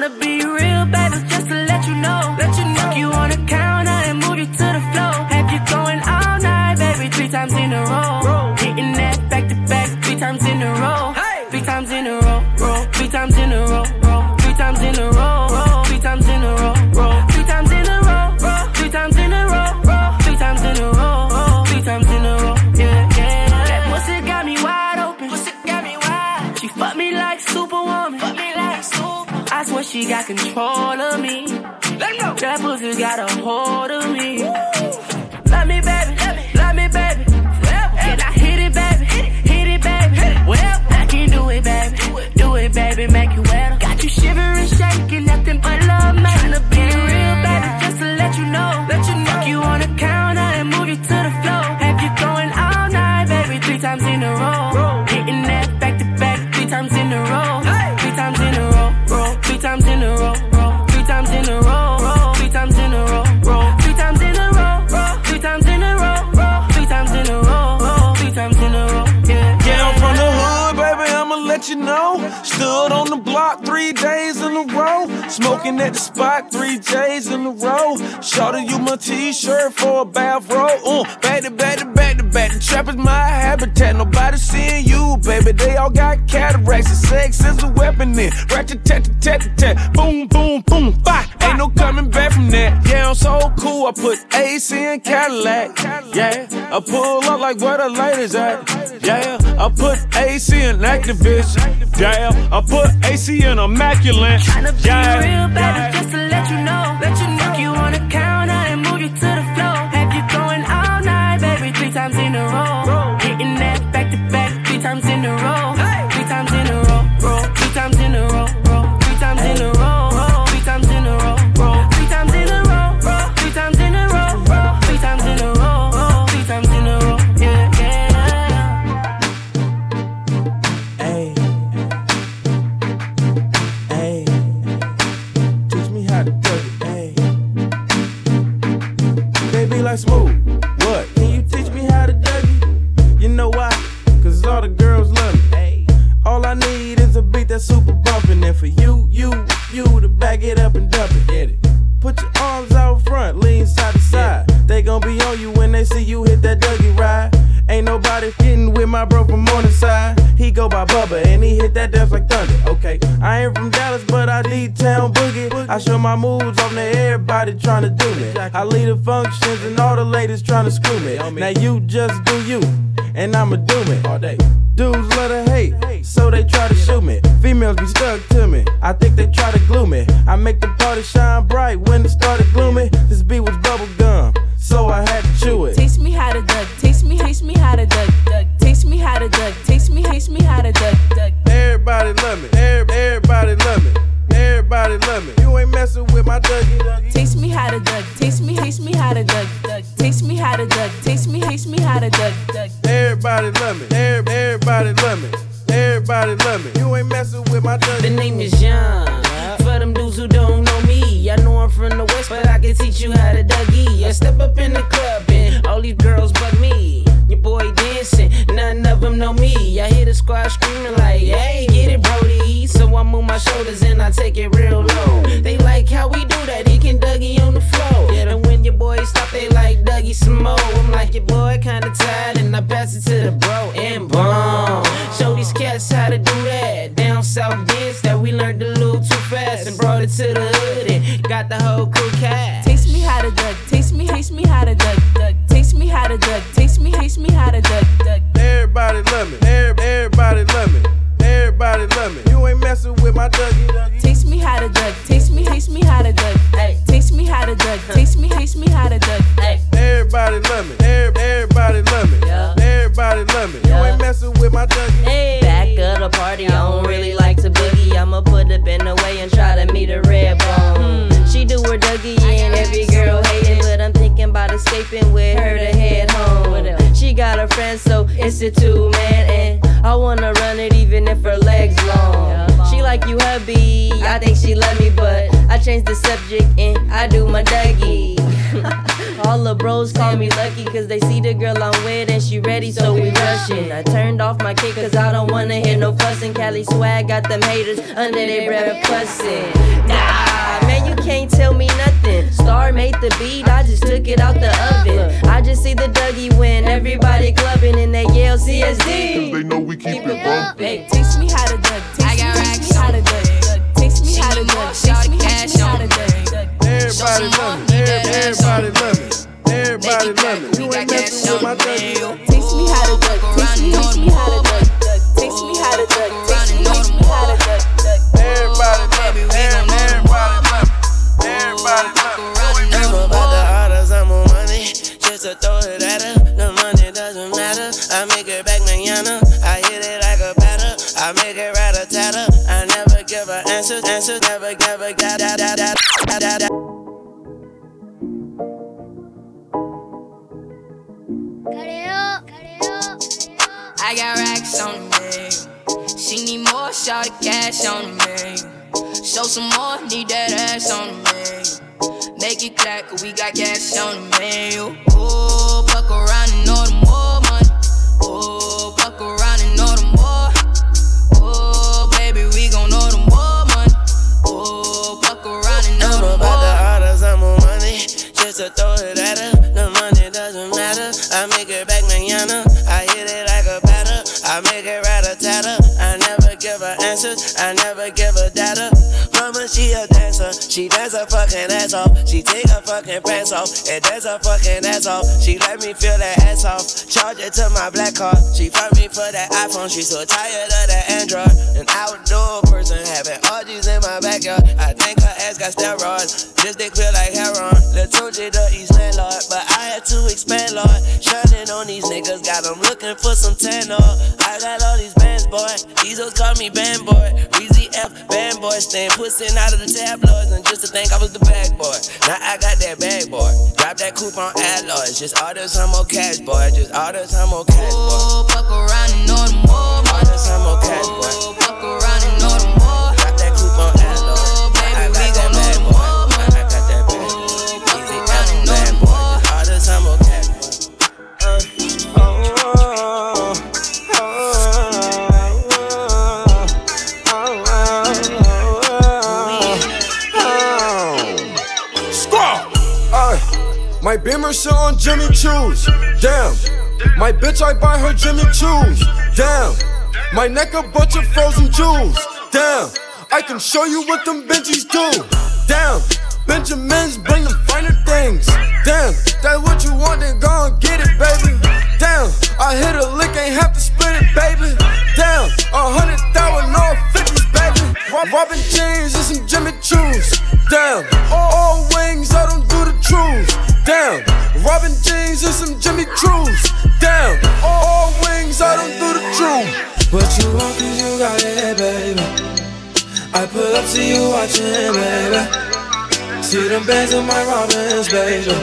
Tryna be real, Smoking at the spot three J's in a row. Shorty, you my t-shirt for a bathrobe. Uh, back to back to back to back. The trap is my habitat. Nobody seeing you, baby. They all got cataracts. And sex is a weapon then. Ratchet tat tat tat. Boom, boom, boom. Bye. Ain't no coming back from that. Yeah, I'm so cool. I put AC in Cadillac. Yeah, I pull up like where the ladies at. Yeah, I put AC in activist. Yeah, I put AC in immaculate. Yeah, real, baby, yeah. just to let you know. Let you know you on the counter and move you to the floor. Have you going all night, baby? Three times in a row. Super bumpin', and for you, you, you to back it up and dump it. Get it. Put your arms out front, lean side to side. They gon' be on you when they see you hit that Dougie ride. Ain't nobody getting with my bro from Morningside. He go by Bubba and he hit that dance like thunder. Okay, I ain't from Dallas, but I need town boogie. I show my moves on to everybody tryna do me. I lead the functions and all the ladies tryna screw me. Now you just do you, and I'ma do me all day. Dudes love to hate, so they try to shoot me. Females be stuck to me. I think they try to glue me. I make the party shine bright when it started gloomy. This beat was bubble gum, so I had to chew it. Taste me how to duck. Taste me, taste me how to duck. duck. Taste me how to duck. Taste me, taste me how to duck. duck. Everybody love me. Every- Everybody love me. Everybody love me. You ain't messing with my Dougie. It's a two man, and I wanna run it even if her legs long. She like you, hubby. I think she love me, but I change the subject and I do my Dougie. All the bros call me lucky cause they see the girl I'm with and she ready, so we rushing. I turned off my kick cause I don't wanna hear no fussing. Cali swag got them haters under their breath fussing. Nah, man, you can't tell me nothing. Star made the beat, I just took it out the oven. I just see the Dougie win, everybody clubbing and they yell CSD. Cause they know we keep it bumpin'. Hey, teach me how to duck. Teach I got me racks how to duck. Teach me how to duck. Teach me how to duck. Everybody love me. Everybody love me. Everybody love me. You ain't messing with my Dougie. Teach me how to duck. Teach me, teach me how to duck. Teach me how to duck. Teach me, teach me how to duck. Everybody love me. Everybody love me. Everybody love me. I'm about the orders, I'm on money. Just to throw it at her. The money doesn't matter. I make it back manana. I hit it like a batter. I make it rat a tatter. I never give her answers. Answers never, never got da I got racks on me. She need more, shot of cash on me. Show some more, need that ass on me. Make it clap, cause we got cash on me. Oh, fuck Dance her fucking ass off. She take her fucking pants off and dance her fucking ass off. She let me feel that ass off. Charge it to my black card. She fuck me for that iPhone. She so tired of that Android. An outdoor person having orgies in my backyard. I think her ass got steroids. This dick feel like heroin. Let's the East landlord, but I had to expand, Lord. Shining on these niggas, got them looking for some tan. I got all these bands, boy. These hoes call me band boy. F, band boy. Staying pussing out of the tabloids, and just to think I was the bag boy. Now I got that bag, boy. Drop that coupon alloys. Just all this time more cash, boy. Just all this time more cash, boy. Oh, fuck around and know the more All this time more cash, boy. Oh, fuck around my Beamer sit on Jimmy Choo's. Damn. My bitch, I buy her Jimmy Choo's. Damn. My neck a bunch of frozen jewels. Damn. I can show you what them Benjis do. Damn. Benjamins bring them finer things. Damn. That's what you want, then go and get it, baby. Damn. I hit a lick, ain't have to split it, baby. Damn. A hundred thousand, all fifties, Robin jeans and some Jimmy Choo's. Damn. All, wings, I don't do the truth. Damn. Robin jeans and some Jimmy Choo's. Damn. All, wings, I don't do the truth. What you want, cause you got it, baby. I pull up, to you watching, baby. See them bands in my Robins, baby.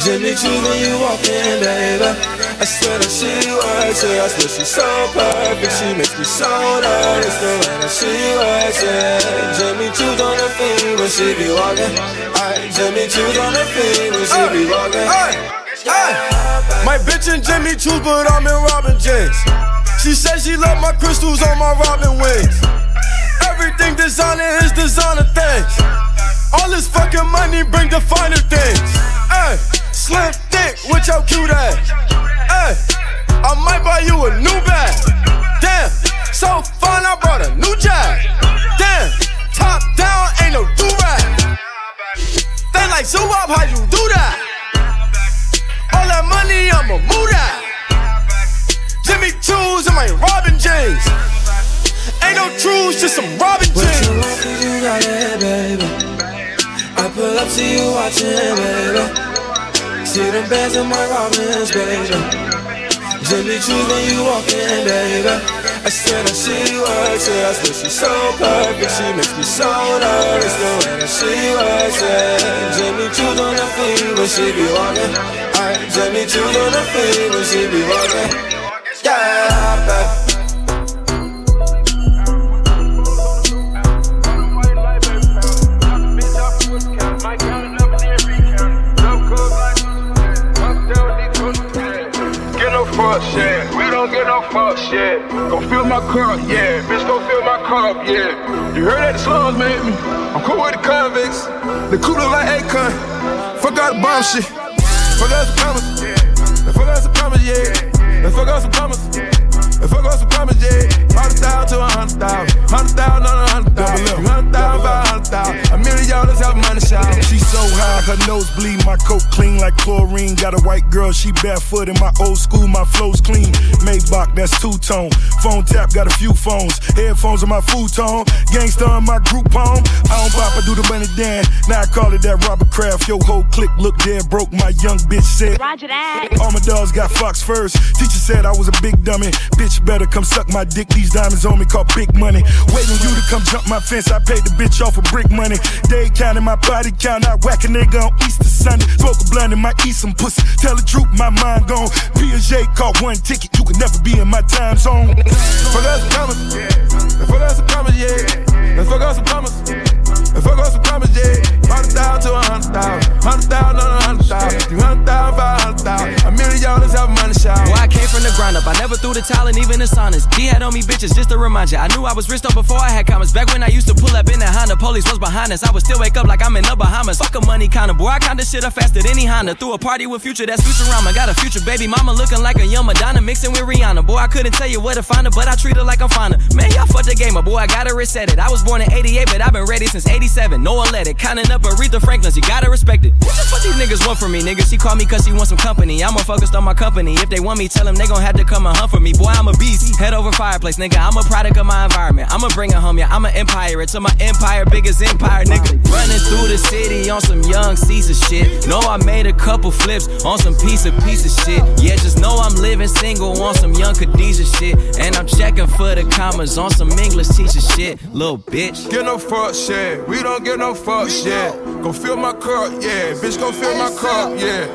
Jimmy Choo when you walk in, baby. I swear that she works it. I swear she's so perfect. She makes me so nervous the way that she works it. Jimmy Choo's on her feet when she be walking. Aye, Jimmy Choo's on her feet when she be walking. My bitch in Jimmy Choo's, but I'm in Robin jeans. She said she love my crystals on my Robin wings. Everything designer is designer things. All this fucking money bring the finer things. Ay, slim thick with your cute ass. Ay, I might buy you a new bag. Damn, so fun I brought a new jack. Damn, top down ain't no do rag. They like zoo up, how you do that? All that money, I'ma move that. Jimmy Choo's and my Robin jeans. Ain't no truths, just some Robin What you want, you got it, baby. I see you watching, baby. See them bands in my Robins, baby. Jimmy Choo's when you walk in, baby. I swear that she works it. I swear she's so perfect. She makes me so nervous the way that she works it. Jimmy Choo's on her feet when she be walking. Alright, Jimmy Choo's on her feet when she be walking. Yeah, baby. Fuck. We don't get no fuck shit. Go fill my cup, yeah. Bitch, go fill my cup, yeah. You heard that the slums made me. I'm cool with the convicts. The cooler like Akon. Fuck out the bomb shit. Fuck out some commas. Fuck out some commas, yeah. Fuck out some commas. If I go some promise, yeah, hundred thousand to a hundred thousand, hundred thousand on a hundred thousand, hundred thousand by a hundred thousand, a million dollars help money shout. She so high, her nose bleed, my coat clean like chlorine. Got a white girl, she barefoot in my old school, my flow's clean. Maybach, that's two tone. Phone tap, got a few phones. Headphones on my futon. Gangsta on my group home. I don't bop, I do the money dance. Now I call it that Robert Kraft. Yo, whole click look dead broke. My young bitch said. Roger that. All my dogs got Fox first. Teacher said I was a big dummy. Bitch bitch better come suck my dick. These diamonds on me call big money. Waiting you to come jump my fence. I paid the bitch off for brick money. Day counting my body count. I whack a nigga on Easter Sunday. Smoke a blunt and might eat some pussy. Tell the truth, my mind gone. Piaget caught one ticket. You can never be in my time zone. Fuck us some promise. Fuck us some promise, yeah. Fuck us some promise. Let's fuck us some promise, yeah. Hundred thousand to a hundred thousand. Hundred thousand on a hundred thousand. Three hundred thousand, five hundred thousand. A million dollars have money shout. Boy, I came from the ground up. I never threw the towel and even the saunas. D had on me bitches just to remind ya. I knew I was rich up before I had commas. Back when I used to pull up in that Honda, police was behind us. I would still wake up like I'm in the Bahamas. Fuck a money counter, boy. I this shit up faster than any Honda. Threw a party with future, that's Futurama. Got a future baby mama looking like a young Madonna mixing with Rihanna. Boy, I couldn't tell you where to find her, but I treat her like I'm finer. Man, y'all fucked the game, boy. I gotta reset it. I was born in 88, but I've been ready since 87. No it. Counting up Aretha Franklin's, you gotta respect it. What the fuck these niggas want from me, nigga? She call me cause she want some company. I'm more focused on my company. If they want me, tell them they gon' have to come and hunt for me. Boy, I'm a beast. Head over fireplace, nigga. I'm a product of my environment. I'ma bring it home, yeah. I'm an empire. It's my empire, biggest empire, nigga. Running through the city on some young Caesar shit. Know I made a couple flips on some piece of piece of shit. Yeah, just know I'm living single on some young Khadijah shit. And I'm checking for the commas on some English teacher shit. Little bitch. Get no fuck shit. We don't get no fuck shit. Go fill my cup, yeah. Bitch, go fill my cup, yeah.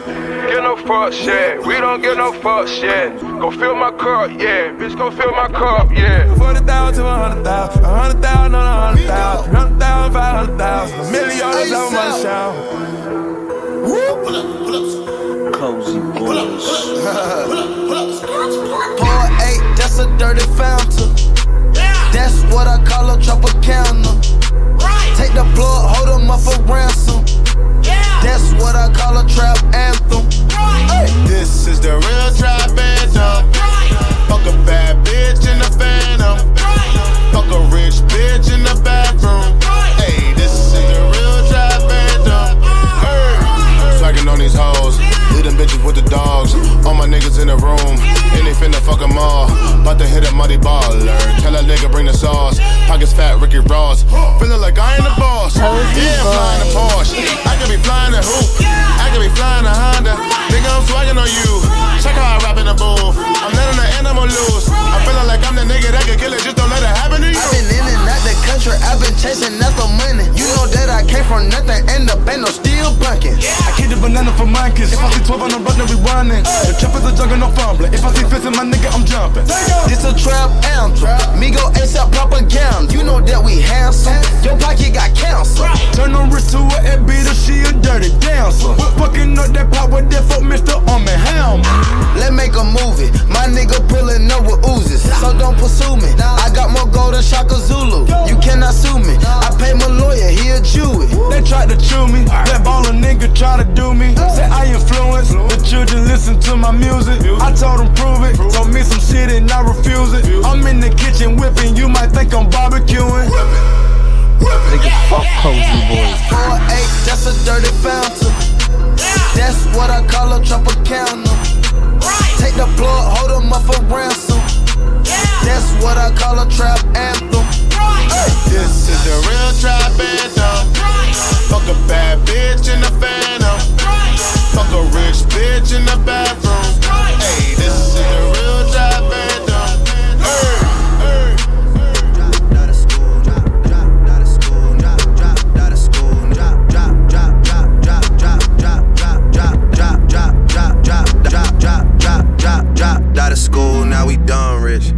Get no fuck shit. We don't get no fuck shit. Go fill my cup, yeah. Bitch, go fill my cup, yeah. Forty thousand to a hundred thousand, a hundred thousand on a hundred thousand, three hundred thousand, five hundred thousand, a million dollars on my shout. Cozy boys. Pour eight, that's a dirty fountain. Kids. If I 12 on the road, then we running. The trap is a jungle, no fumbling. If I see fist in my nigga, I'm jumping. This a trap anthem. Migo ASAP propaganda. You know that we handsome. Your pocket got cancer. Turn the wrist to a and beat her, she a dirty dancer. We're Fucking up that pop with that fuck Mr. Arm and Helm. Let's make a movie. My nigga pulling up with oozes. So don't pursue me. I got more gold than Shaka Zulu. You cannot sue me. I pay my lawyer, he a Jew. They tried to chew me. That baller nigga try to do me. Say I influence. The children listen to my music. I told them prove it. Told me some shit and I refuse it. I'm in the kitchen whipping. You might think I'm barbecuing. Nigga, fuck cozy boys. Four eight, that's a dirty fountain. That's what I call a Tropicana. Take the plug, hold 'em up for ransom. That's what I call a trap anthem. This is the real trap anthem. Fuck a bad bitch in the phantom. Fuck a rich bitch in the bathroom. Hey, this is the real trap anthem. Hey, hey. Out of school, now we done rich.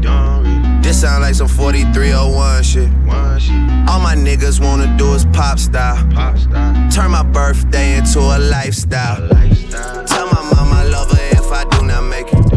This sound like some 4301 shit. All my niggas wanna do is pop style. Turn my birthday into a lifestyle. Tell my mama I love her if I do not make it.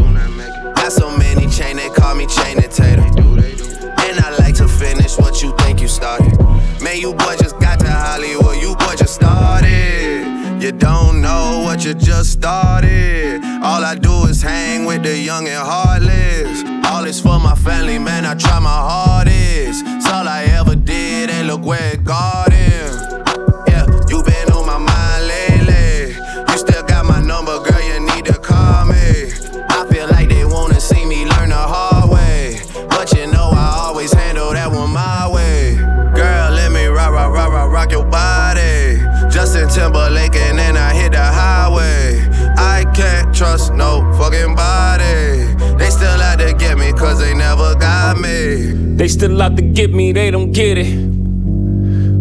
Not, so many chain, they call me chain and tater. And I like to finish what you think you started. Man, you boy just got to Hollywood, you boy just started. You don't know what you just started. All I do is hang with the young and heartless. All is for my family, man, I try my hardest. It's all I ever did, and look where it got him. Still out to get me, they don't get it.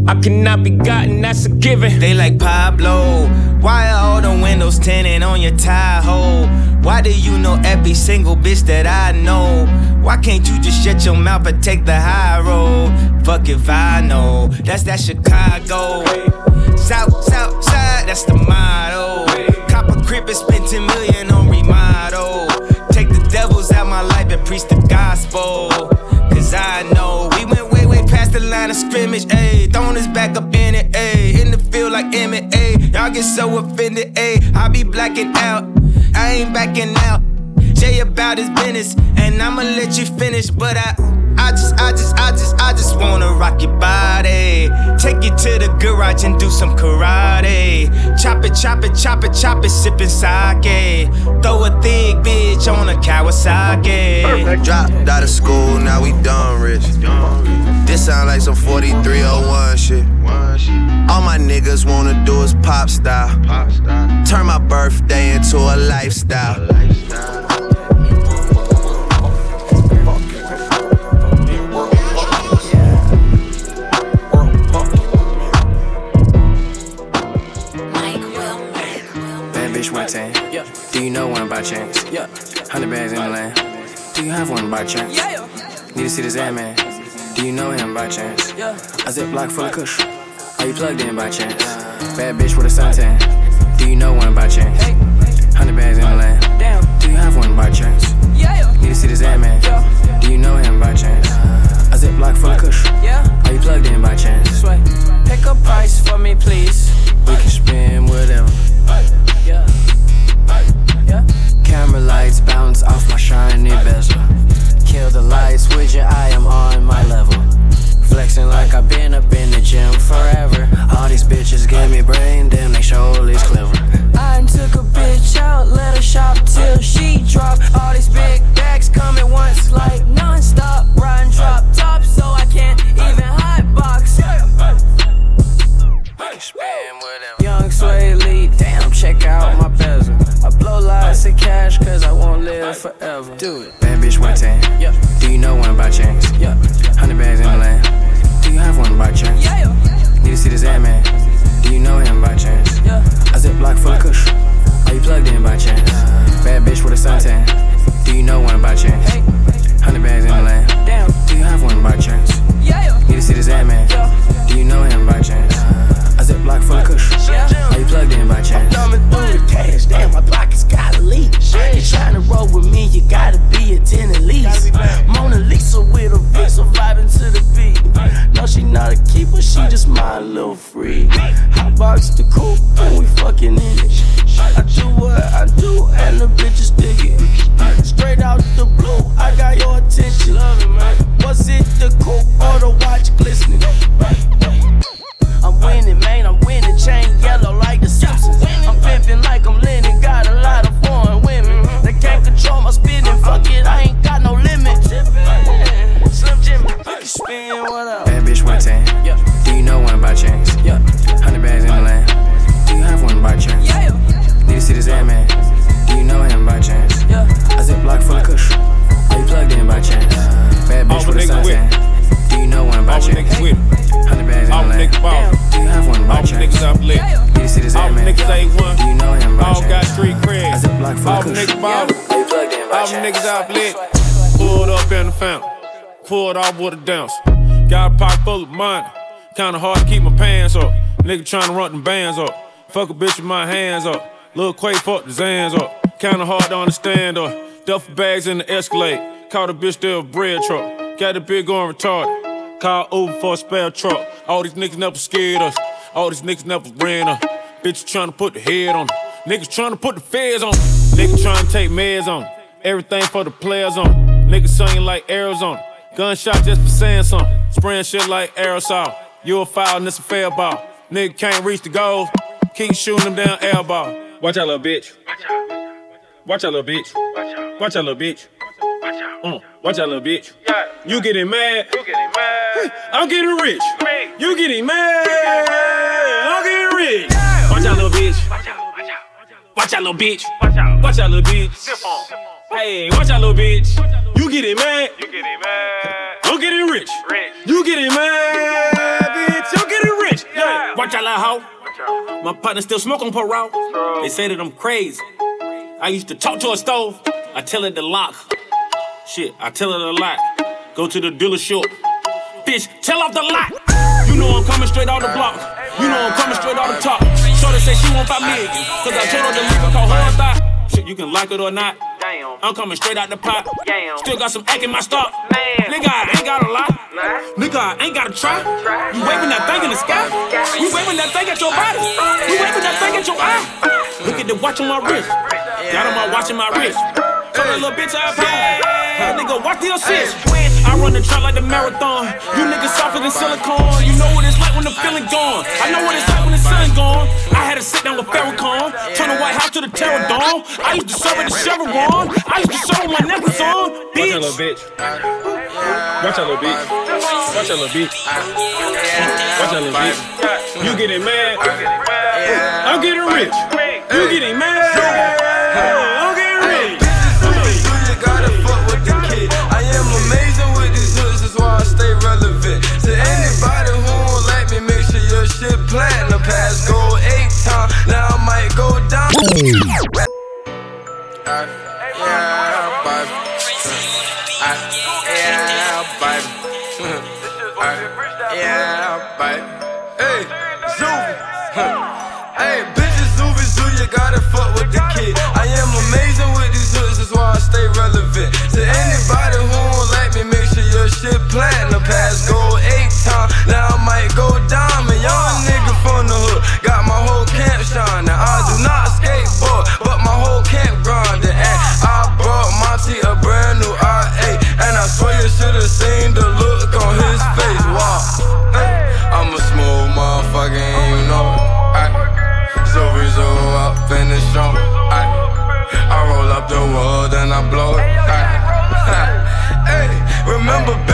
I cannot be gotten, that's a given. They like Pablo. Why are all the windows tinted on your tie hole? Why do you know every single bitch that I know? Why can't you just shut your mouth and take the high road? Fuck if I know. That's that Chicago. South, south side, that's the motto. Cop a crib and spend 10 million on remodel. Take the devils out my life and preach the gospel. Cause I know we went way, way past the line of scrimmage, ayy. Throwing his back up in it, ayy. In the field like ayy. Y'all get so offended, ayy. I be blacking out, I ain't backing out. Jay about his business, and I'ma let you finish, but I. I just, I just, I just, I just wanna rock your body. Take you to the garage and do some karate. Chop it, chop it, chop it, chop it, sippin' sake. Throw a thick bitch on a Kawasaki. Dropped out of school, now we done rich. This sound like some 4301 shit. All my niggas wanna do is pop style. Turn my birthday into a lifestyle. Chance? Yeah. Hundred bags in the land. Do you have one by chance? Yeah. Need to see this ad man. Do you know him by chance? Yeah. A zip block full of kush. Are you plugged in by chance? Bad bitch with a suntan. Do you know one by chance? Hundred bags in the land. Damn. Do you have one by chance? Yeah. Need to see this ad man. Do you know him by chance? A zip block full of kush. Yeah. Are you plugged in by chance? Sway. Pick a price for me, please. We can spend whatever. Yeah. Camera lights bounce off my shiny bezel. Kill the lights with your eye, I'm on my level. Flexing like I've been up in the gym forever. All these bitches give me brain, damn, they surely clever. I took a bitch out, let her shop till she drop. All these big bags come at once, like non-stop. Do it. Bad bitch 110. Yeah. Do you know one by chance? Yeah. 100 bags in the land. Do you have one by chance? Yeah. Need to see this ad man. Do you know him by chance? Yeah. A zip block full of kush. Are you plugged in by chance? Uh, Bad bitch with a suntan. Do you know one by chance? 100 bags in the land. Damn. Do you have one by chance? Yeah. Need to see this ad man. Do you know him by chance? Uh, A zip block full of kush. Are you plugged in by chance? Thumbing through the cash, damn, my block pockets gotta leak. You tryna roll with me, you gotta be a 10 at least. Mona Lisa with a vixen vibing to the beat. No, she not a keeper, she just my little freak. Hot box the coupe, and we fucking in it. I do I do, Pulled off with a dance. Got a pocket full of money. Kinda hard to keep my pants up. Nigga tryna run them bands up. Fuck a bitch with my hands up. Lil' Quay fuck the Zans up. Kinda hard to understand up. Duffel bags in the Escalade. Caught a bitch there a bread truck. Got the bitch going retarded. Call Uber for a spare truck. All these niggas never scared us. All these niggas never ran us. Bitch trying to put the head on. Niggas trying to put the feds on. Niggas trying to take meds on. Everything for the players on. Niggas singing like Arizona. Gunshot just for saying something. Spraying shit like aerosol. You a foul and it's a fair ball. Nigga can't reach the goal. Keep shooting them down air ball. Watch out, little bitch. Watch out, little bitch. Watch out, little bitch. Watch out. Uh, watch out, little bitch. You getting mad? You getting mad? I'm getting rich. You getting mad? I'm getting rich. Watch out, little bitch. Watch out, little bitch. Watch out, little bitch. Hey, watch out, little bitch. You getting mad? You getting mad? I'm getting rich. You getting mad, bitch? You getting rich. Yeah. Watch out, little hoe. My partner still smoke on parole. They say that I'm crazy. I used to talk to a stove. I tell it to lock. Shit, I tell it a lot. Go to the dealership. Bitch, tell off the lot. You know I'm coming straight out the block. You know I'm coming straight out the top. Shorty say she want five million. Cause I told her the liquor call her a thigh. Shit, you can like it or not. I'm coming straight out the pot. Still got some egg in my stock. Nigga, I ain't got a lot. Nigga, I ain't gotta try. You waving that thing in the sky. You waving that thing at your body. You waving that thing at your eye. Look at the watch on my wrist. Got on my watch on my wrist. Tell that little bitch I pay. Nigga, watch the assist. I run the track like the marathon. You niggas softer than silicone. You know what it's like when the feeling gone. I know what it's like when the sun gone. I had to sit down with Farrakhan. Turn the White House to the Terror Dome. I used to serve at the Chevron. I used to serve with my necklace on. Bitch. Watch out, little bitch. Watch out, little bitch. Watch out, little bitch. Watch out, little bitch. You getting mad? I'm getting rich. You getting mad? Blow it. Ay. Hey, remember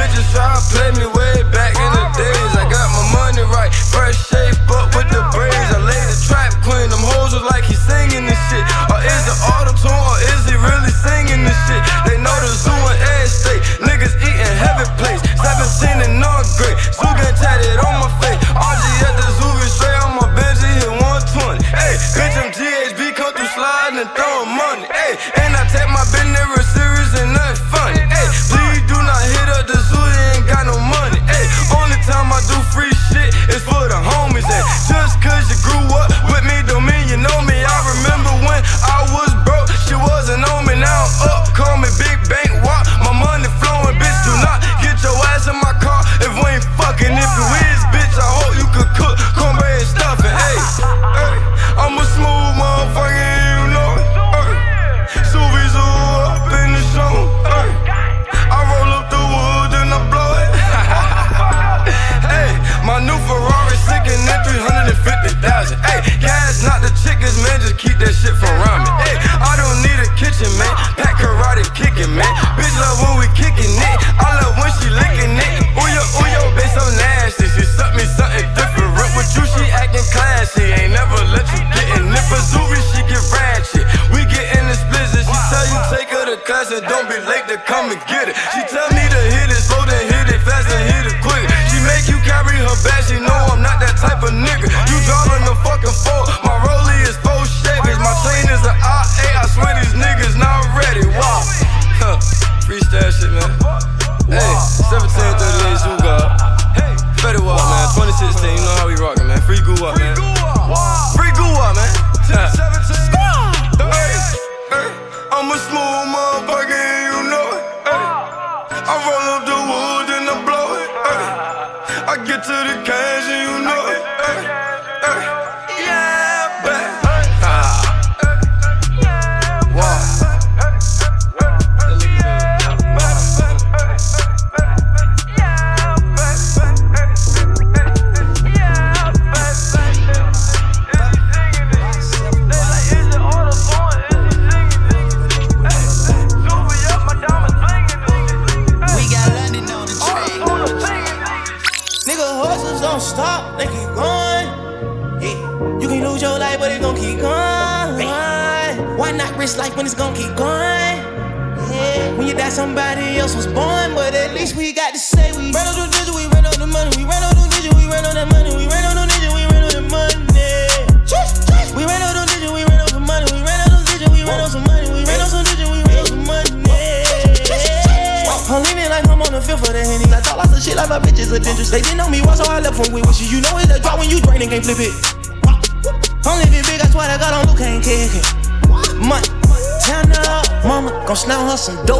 gon' snout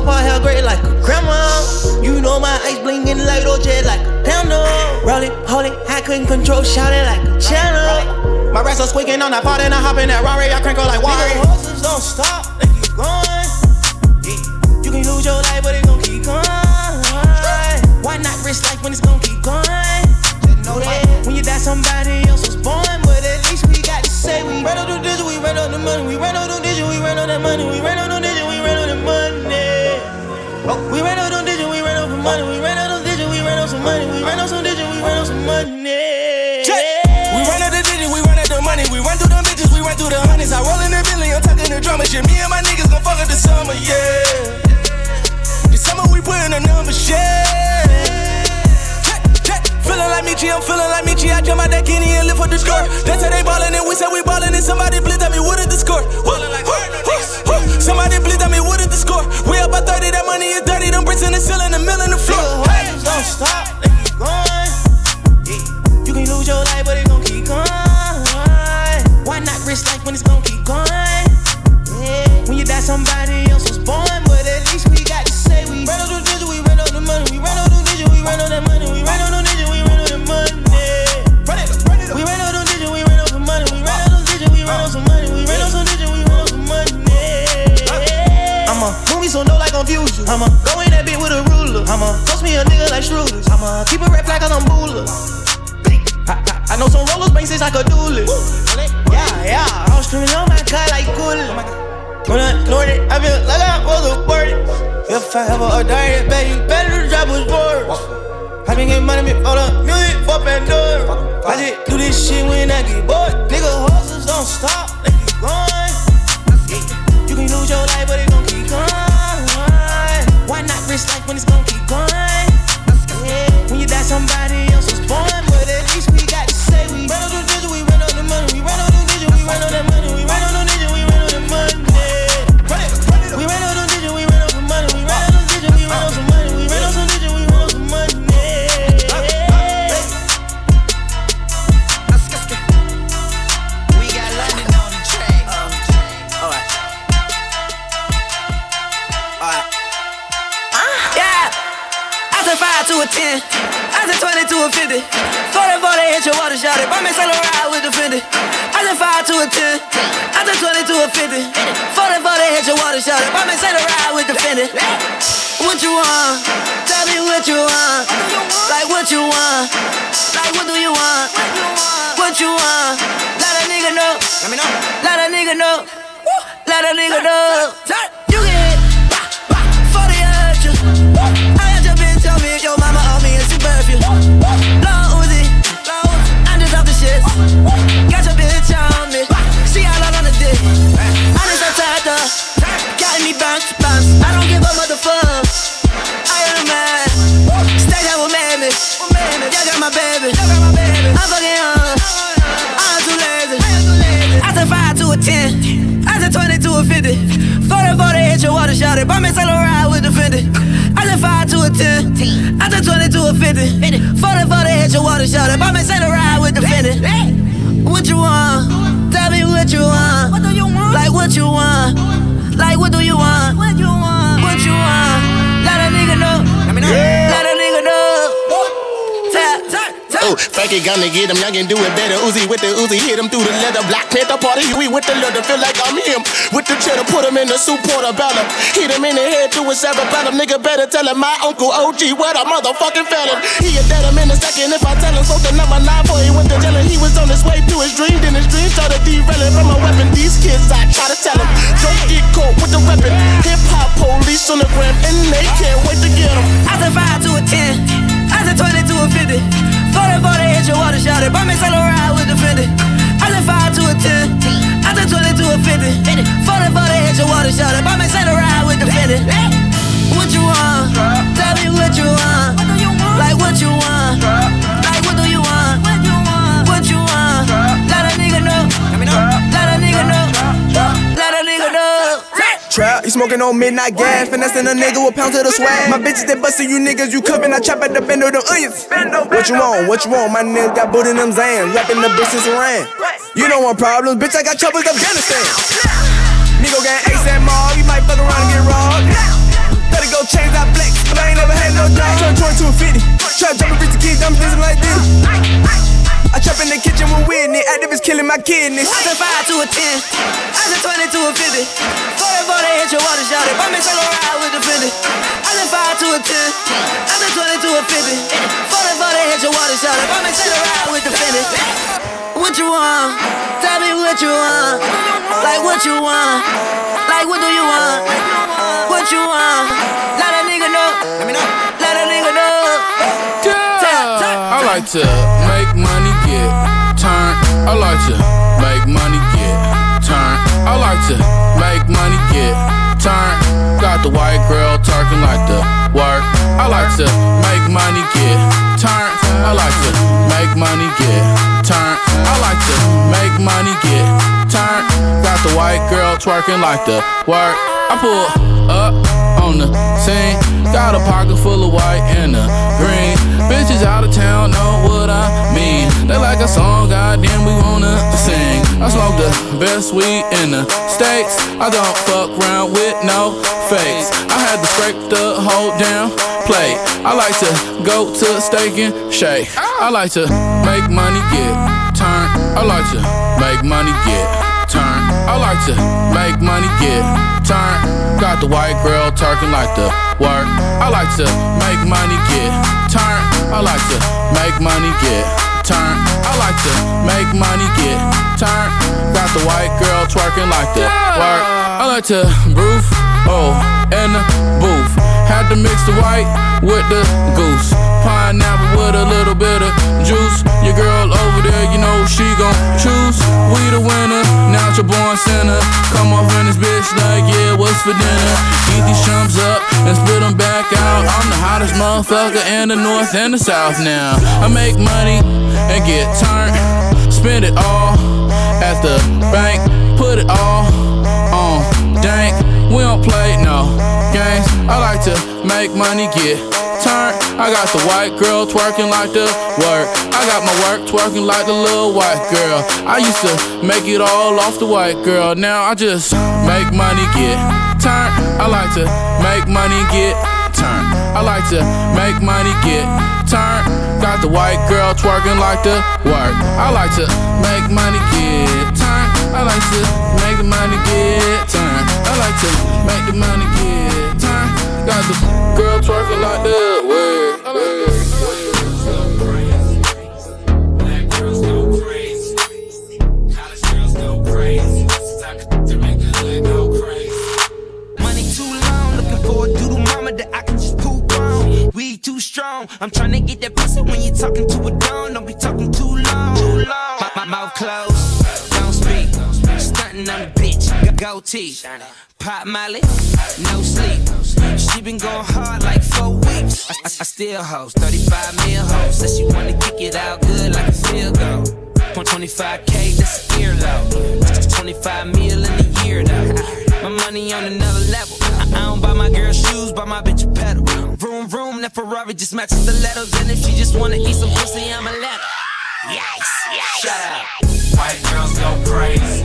shit. Me and my niggas gon' fuck up the summer, yeah. The summer we put in the numbers, yeah. Feeling like me, I'm feeling like me, I jump out that Kenny and lift for the score. That's how they ballin', and we said we ballin', and somebody please tell me what is the score. Ballin' like Somebody please tell me what is the score. We up by 30, that money is dirty. Them bricks in the ceiling, the mill in the floor. Hey, don't stop, they keep going. You can lose your life, but it gon' keep going. Why not risk life when it's gon' somebody else was born, but at least we got to say we ran on the digit, we ran on the money, we ran on the digit, we ran on that money, we ran on the digit, we ran on the money. Run it, run it. We ran on the digit, we ran on some money, we ran on the digit, we ran on some money, we ran on some digit, we ran on some money. I'ma move me so no like confusion. I'ma go in that bit with a ruler. I'ma toast me a nigga like Schroeder's. I'ma keep a red flag cause I'm booler. I, I, I know some rollers since I could do it. Yeah, yeah. I'm screaming on my car like cool. When I know it, I feel like I was a bird. If I ever a diet, baby, better drop a word. I been getting money, me all the music for Pandora. I just do this shit when I get bored. Nigga, hustles don't stop, they keep going. You can lose your life, but it gon' keep going. Why not risk life when it's gon' keep going? To a 50. 40 40 hit your water. Buy me sell a ride with the Fendi. What you want? Tell me what you want. What do you want? Like what you want? Like what do you want? What you want? What you want? Frankie gonna get him, young and do it better. Uzi with the Uzi, hit him through the leather. Black Panther party, Huey with the leather. Feel like I'm him. With the cheddar, put him in the soup portobello. Hit him in the head through his cerebellum. Nigga better tell him my uncle OG, what a motherfucking felon. He a dead him in a second if I tell him. So the number nine boy, he went to jail he was on his way to his dream. Then his dream started derailing from a weapon. These kids, I try to tell him, don't get caught with the weapon. Hip hop police on the gram and they can't wait to get him. I 5 to a 10. I said 20 to a 50. 40 40 hit your water shot it. Buy me a ride with the Fendi. I said 5 to a 10. I said 20 to a 50. 40 40 hit your water shot up. I may say the ride with the Fendi. What you want? Tell me what you want. Like what you want? Trap, you smoking on midnight gas, finessing a nigga with pounds of the swag. My bitches they bustin' you niggas, you cupping, I chop at the bend of the onions. What you want? What you want? My niggas got boot in them Xans, rapping the bitches around. You don't want problems, bitch. I got troubles Afghanistan. Nigga got ASAP Mob, you might fuck around and get robbed. Better go change that flex, but I ain't never had no job. Turn 22 and 50. Try to jump and reach the kids, I'm thinking like this. I trap in the kitchen with Whitney, activists killing my kidneys. I said 5 to a 10. I said 20 to a 50. 40 for the hit your water shot it. Bumpin' solo ride with the Fendi. I said 5 to a 10. I said 20 to a 50. 40 for the hit your water shot it. Bumpin' solo ride with the Fendi. What you want? Tell me what you want. Like what you want? Like what do you want? What you want? Let a nigga know. Let me know. Let a nigga know. Yeah. I like to make money get turned. I like to make money get turned. I like to make money get turned. Got the white girl talking like the work. I like to make money get turned. I like to make money get turned. I like to make money get turned. Got the white girl twerking like the work. I pull up on the scene. Got a pocket full of white and a green. Bitches out of town know what I. They like a song, goddamn, we wanna sing. I smoke the best weed in the States. I don't fuck around with no fakes. I had to scrape the whole damn plate. I like to go to steak and shake. I like to make money get turned. I like to make money get turned. I like to make money get turned. Got the white girl talking like the work. I like to make money get turned. I like to make money get turned. I like to make money get turned. Got the white girl twerking like the work. I like to roof, oh, in the booth. Had to mix the white with the goose. Pineapple with a little bit of juice. Your girl over there, you know she gon' choose. We the winner, now natural born sinner. Come off in this bitch like, yeah, what's for dinner? Eat these chumps up and spit them back I'm the hottest motherfucker in the north and the south now. I make money and get turned. Spend it all at the bank. Put it all on dank. We don't play no games. I like to make money get turned. I got the white girl twerking like the work. I got my work twerking like the little white girl. I used to make it all off the white girl. Now I just make money get turned. I like to make money get turned. I like to make money get turned. Got the white girl twerking like the work. I like to make money get turned. I like to make the money get turned. I like to make the money get turned. Got the girl twerking like the work. Too strong. I'm trying to get that pussy when you're talking to a don. Don't be talking too long. Too long. My, my mouth closed, don't speak. Stunting on the bitch, goatee. Pop Molly, no sleep. She been going hard like four weeks. I, I, I still host 35 mil hoes. Said she wanna kick it out good like a field goal. 25k, that's a year though. 25 mil in a year though. My money on another level. I, I don't buy my girl shoes, buy my bitch a pedal. Vroom vroom, that Ferrari just matches the letters. And if she just wanna eat some pussy, I'ma let her. Yikes, yikes. Shut up. White girls go crazy.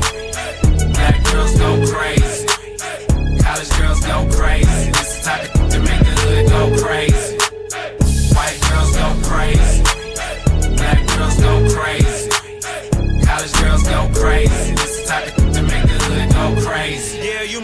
Black girls go crazy. College girls go crazy. This the type of to make the hood go crazy. White girls go crazy. Black girls go crazy. College girls go crazy. This the type of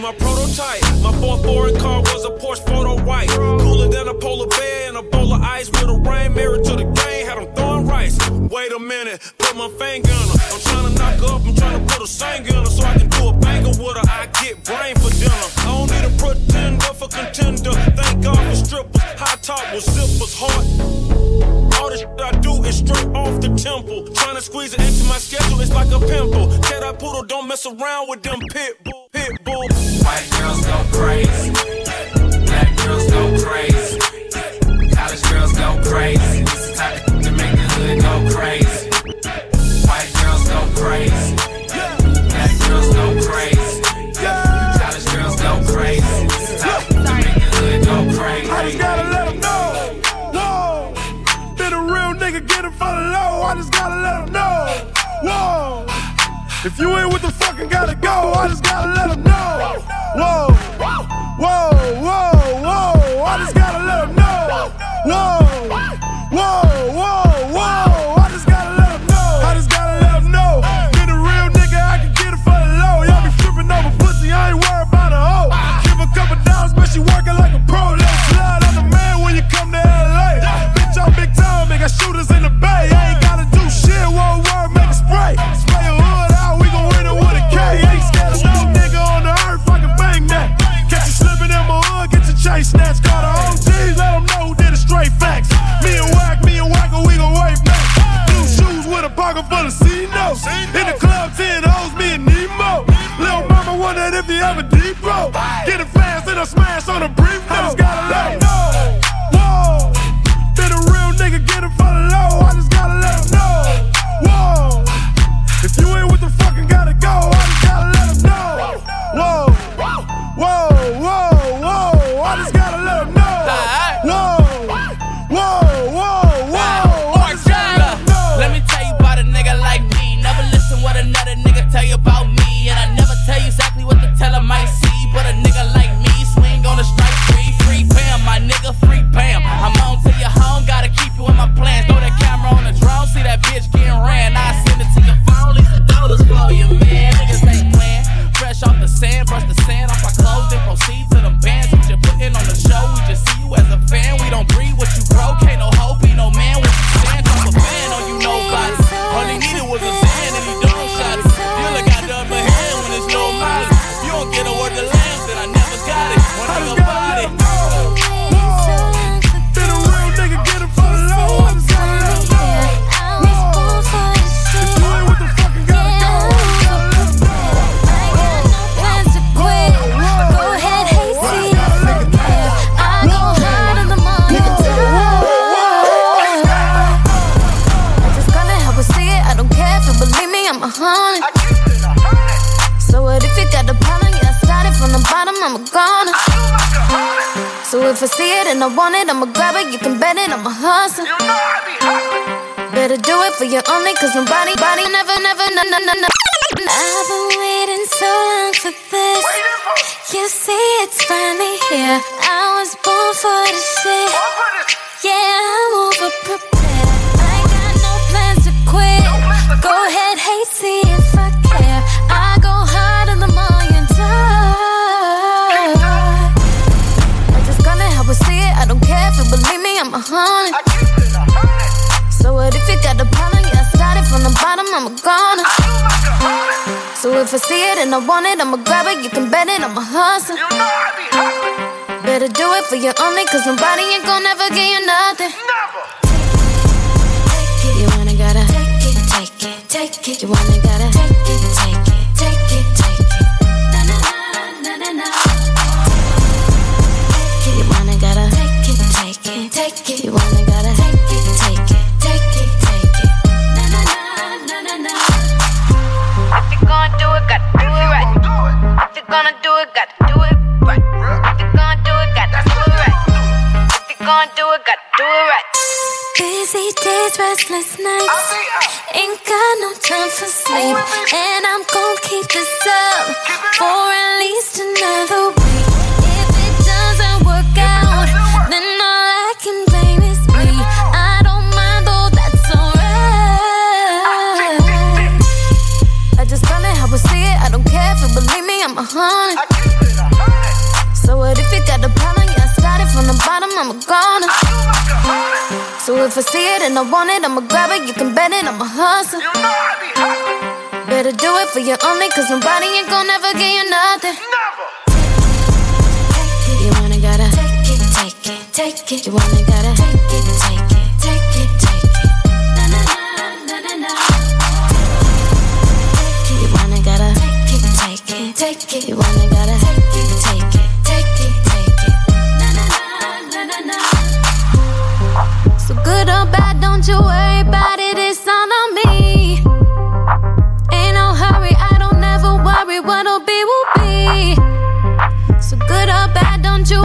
my prototype. My fourth foreign car was a Porsche photo white. Cooler than a polar bear and a bowl of ice with a rain mirror to the game. Had them throwing rice. Wait a minute, put my finger on her. I'm trying to knock her up, I'm trying to put a singer on her so I can do a banger with her. I get brain for dinner pretender for contender. Thank God for strippers, high top with zippers, heart. All this shit I do is straight off the temple. Trying to squeeze it into my schedule, it's like a pimple. Cat I poodle, don't mess around with them pit bull, pit bull. White girls go crazy. Black girls go crazy. College girls go crazy. This is type to make the hood go crazy. White girls go crazy. Black girls go crazy. If you ain't with the fucking gotta go, I just gotta let them know. Whoa. If I see it and I want it, I'ma grab it. You can bet it, I'ma hustle. You know I be hustling. Better do it for your only, cause nobody ain't gon' ever give you nothing. Never. You wanna gotta take it, take it, take it. You wanna gotta take it, take it. these restless nights. Ain't got no time for sleep. And I'm gonna keep this up for at least another week. If it doesn't work out, then all I can blame is me. I don't mind though, that's alright. I just done it how I see it. I don't care if you believe me, I'm a hundred. So what if you got the problem? Yeah, I started from the bottom, I'm a gonna. So if I see it and I want it, I'ma grab it. You can bet it, I'ma hustle. You know I be hustling. Better do it for your only, cause nobody ain't gon' never give you nothing. Never. You wanna gotta take it, take it, take it. You wanna gotta take it, take it, take it, take it. Na na na na na na. You wanna gotta take it, take it, take it. You wanna So good or bad, don't you worry about it, it's all on me. Ain't no hurry, I don't ever worry, what'll be, will be. So good or bad, don't you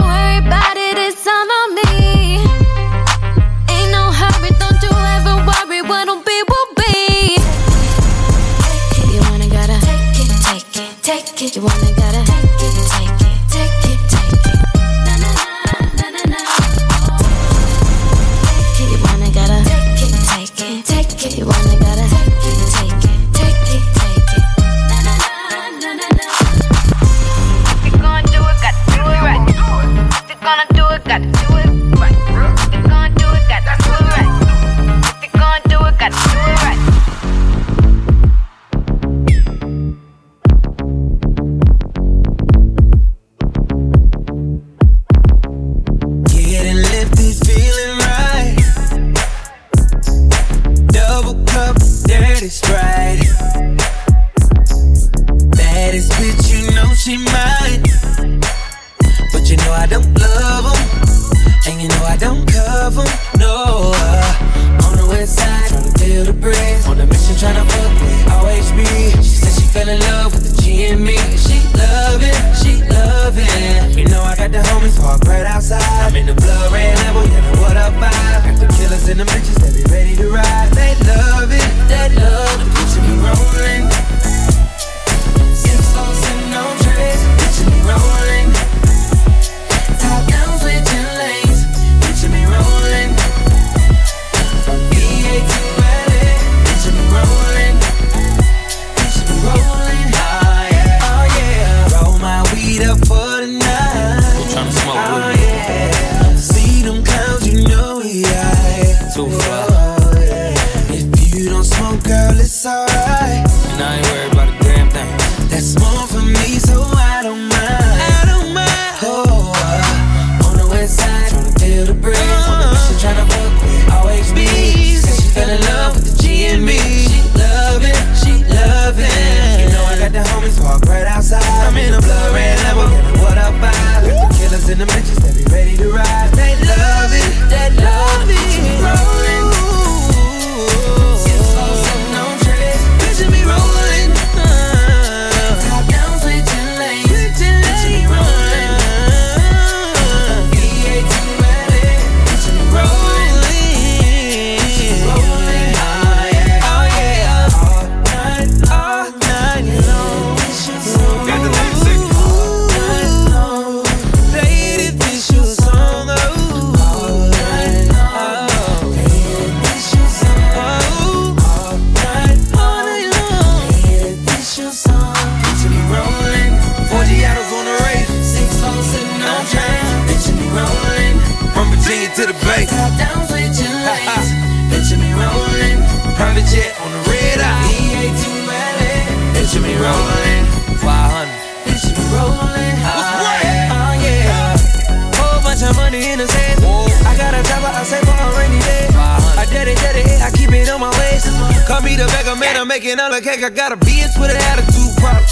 the back, I'm man, I'm making all the cake. I got a bitch with an attitude problem.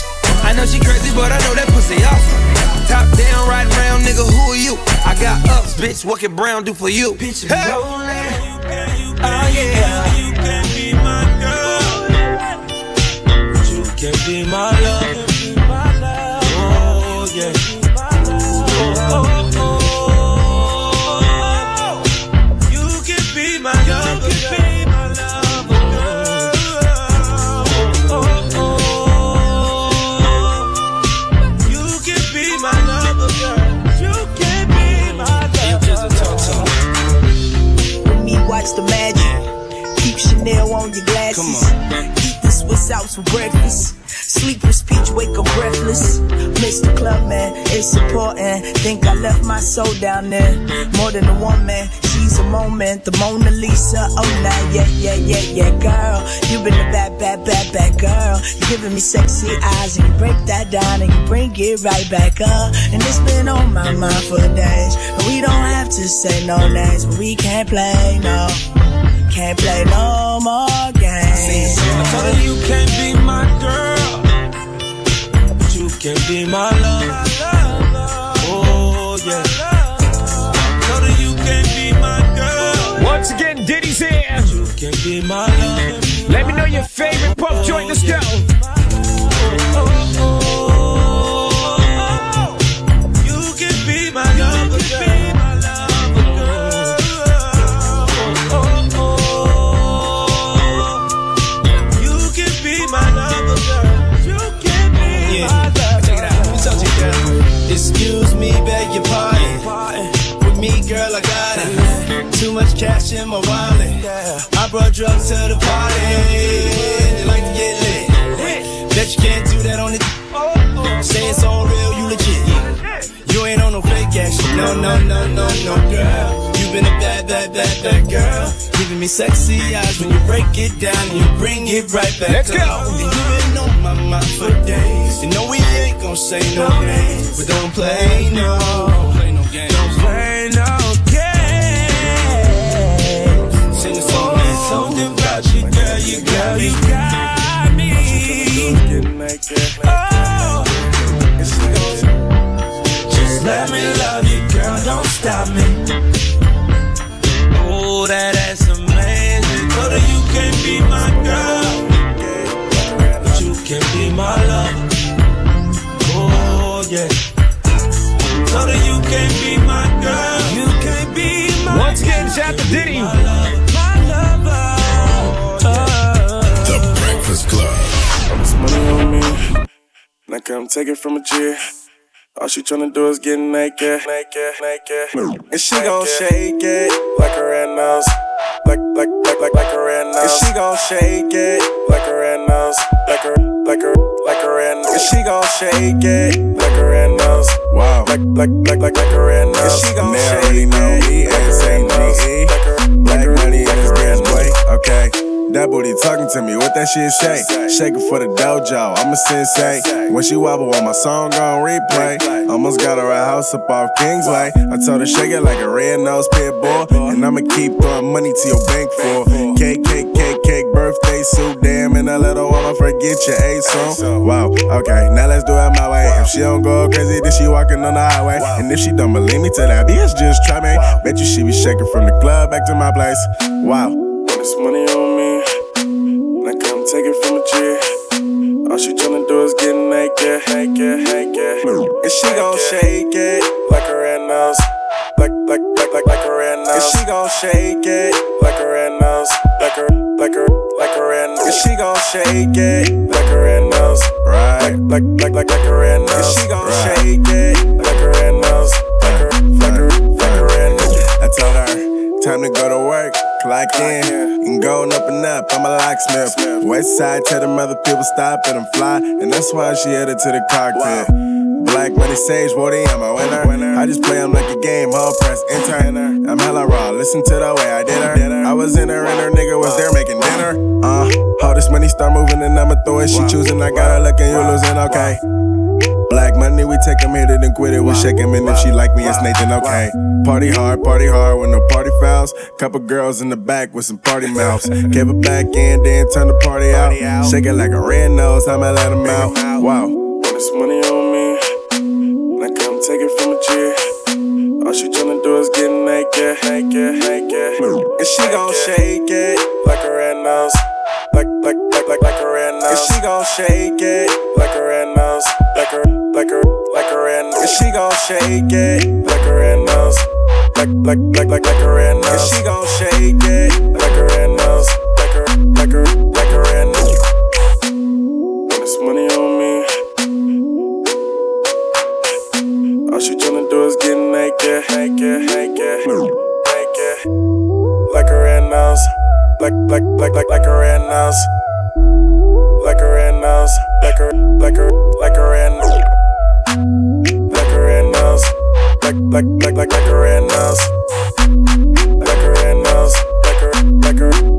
I know she crazy, but I know that pussy awesome. Top down, right round, nigga, who are you? I got ups, bitch, what can Brown do for you? Bitch, hey. you rolling. Oh, yeah. You can be my girl. You can be my love. South for breakfast. Sleepless peach, wake up breathless. Mr. Clubman club, man, it's important. Think I left my soul down there. More than a woman, seize a moment, the Mona Lisa. Oh, now, yeah, yeah, yeah, yeah, girl. You've been a bad, bad, bad, bad girl. You're giving me sexy eyes, and you break that down, and you bring it right back up. And it's been on my mind for days. And we don't have to say no names, but we can't play, no. Can't play no more games. I told her you can't be my girl, but you can be my love. Be my love. Let me know your favorite pop joint. Let's go. You can be my lover, girl. You can be my lover, girl. You can be my lover. Check it out. Let me talk you, girl. Excuse me, beg your pardon. With me, girl, I got it. Too much cash in my wallet. Brought drugs to the party. You like to get lit. Bet you can't do that on the. Say it's all real, you legit. You ain't on no fake action. No, no, no, no, no, girl. You been a bad, bad, bad, bad girl. Giving me sexy eyes when you break it down and you bring it right back Let's go. And you been on my mind for days. You know we ain't gon' say no names, but don't play no. Don't play no games. Don't play no Something about you, girl, you got, you got me. Oh, just let me love you, girl, don't stop me. Oh, that ass amazing. Told her you can't be my girl, but you can be my lover. Oh yeah. Come take it from a G. All she tryna do is get naked, naked, naked. And she gon' shake it like a red nose. Like, like, like, like, like a red nose. And she gon' shake it like a red nose. Like a, like a, like a red nose. And she gon' shake it like a red nose. Wow. Like, like, like, like, like a red nose. And she gon' shake it know me like a red nose. Like a, like a, like a red nose. Okay. That booty talking to me, what that shit say? Shake it for the dojo, I'm a sensei. When she wobble on my song on replay, almost got her a house up off Kingsway. I told her shake it like a red nose pit bull, and I'ma keep throwing money to your bank for cake, cake, cake, cake, birthday suit. Damn, and a little woman forget your A song. Wow, okay, now let's do it my way. If she don't go crazy, then she walking on the highway. And if she don't believe me, tell that bitch just try me. Bet you she be shaking from the club back to my place. Wow. This money on me. Take it from a G. All she tryna do is get naked, naked, naked. And she gon' shake it like a red nose. Like, like, like, like, like a red nose. And she gon' shake it like a red nose. Like a, like a, like a red nose. And she gon' shake it like a red nose. Right. Like, like, like, like a red nose. And she gon' shake it like a red nose. Like a, like a, like a red nose. I told her, time to go to work. Clock in, and going up and up. I'm a locksmith. West side, tell them other people stop and I'm fly, and that's why she headed to the cockpit. Black money sage, Woody, I'm a winner. I just play them like a game, hard press, enter. I'm hella raw, listen to the way I did her. I was in her and her nigga was there making dinner. Uh, all this money start moving and I'ma throw it. She choosing, I got her looking, you losing, okay. Black money, we take 'em, hit it and quit it. We shake 'em, and if she like me, it's Nathan, okay. Party hard, party hard with no party fouls. Couple girls in the back with some party mouths. Gave it back in, then turn the party out. Shake it like a red nose, I'ma let 'em out. Wow. This money on take it from a G. All she tryna do is get naked, naked, naked. And she gon' shake it like a red nose. Like, like, like, like, like a red nose. And she gon' shake it like a red nose. Like a, like a, like a red nose. And she gon' shake it like a red nose. Like, like, like, like, like a red nose. And she gon' shake it like a red nose. Like a, like a it, like it, like it, like it. Like a red nose, like like like like like a red nose, like a red nose, like a like a like a red nose, like a red nose, like like like like like a red nose, like a red nose, like a like a.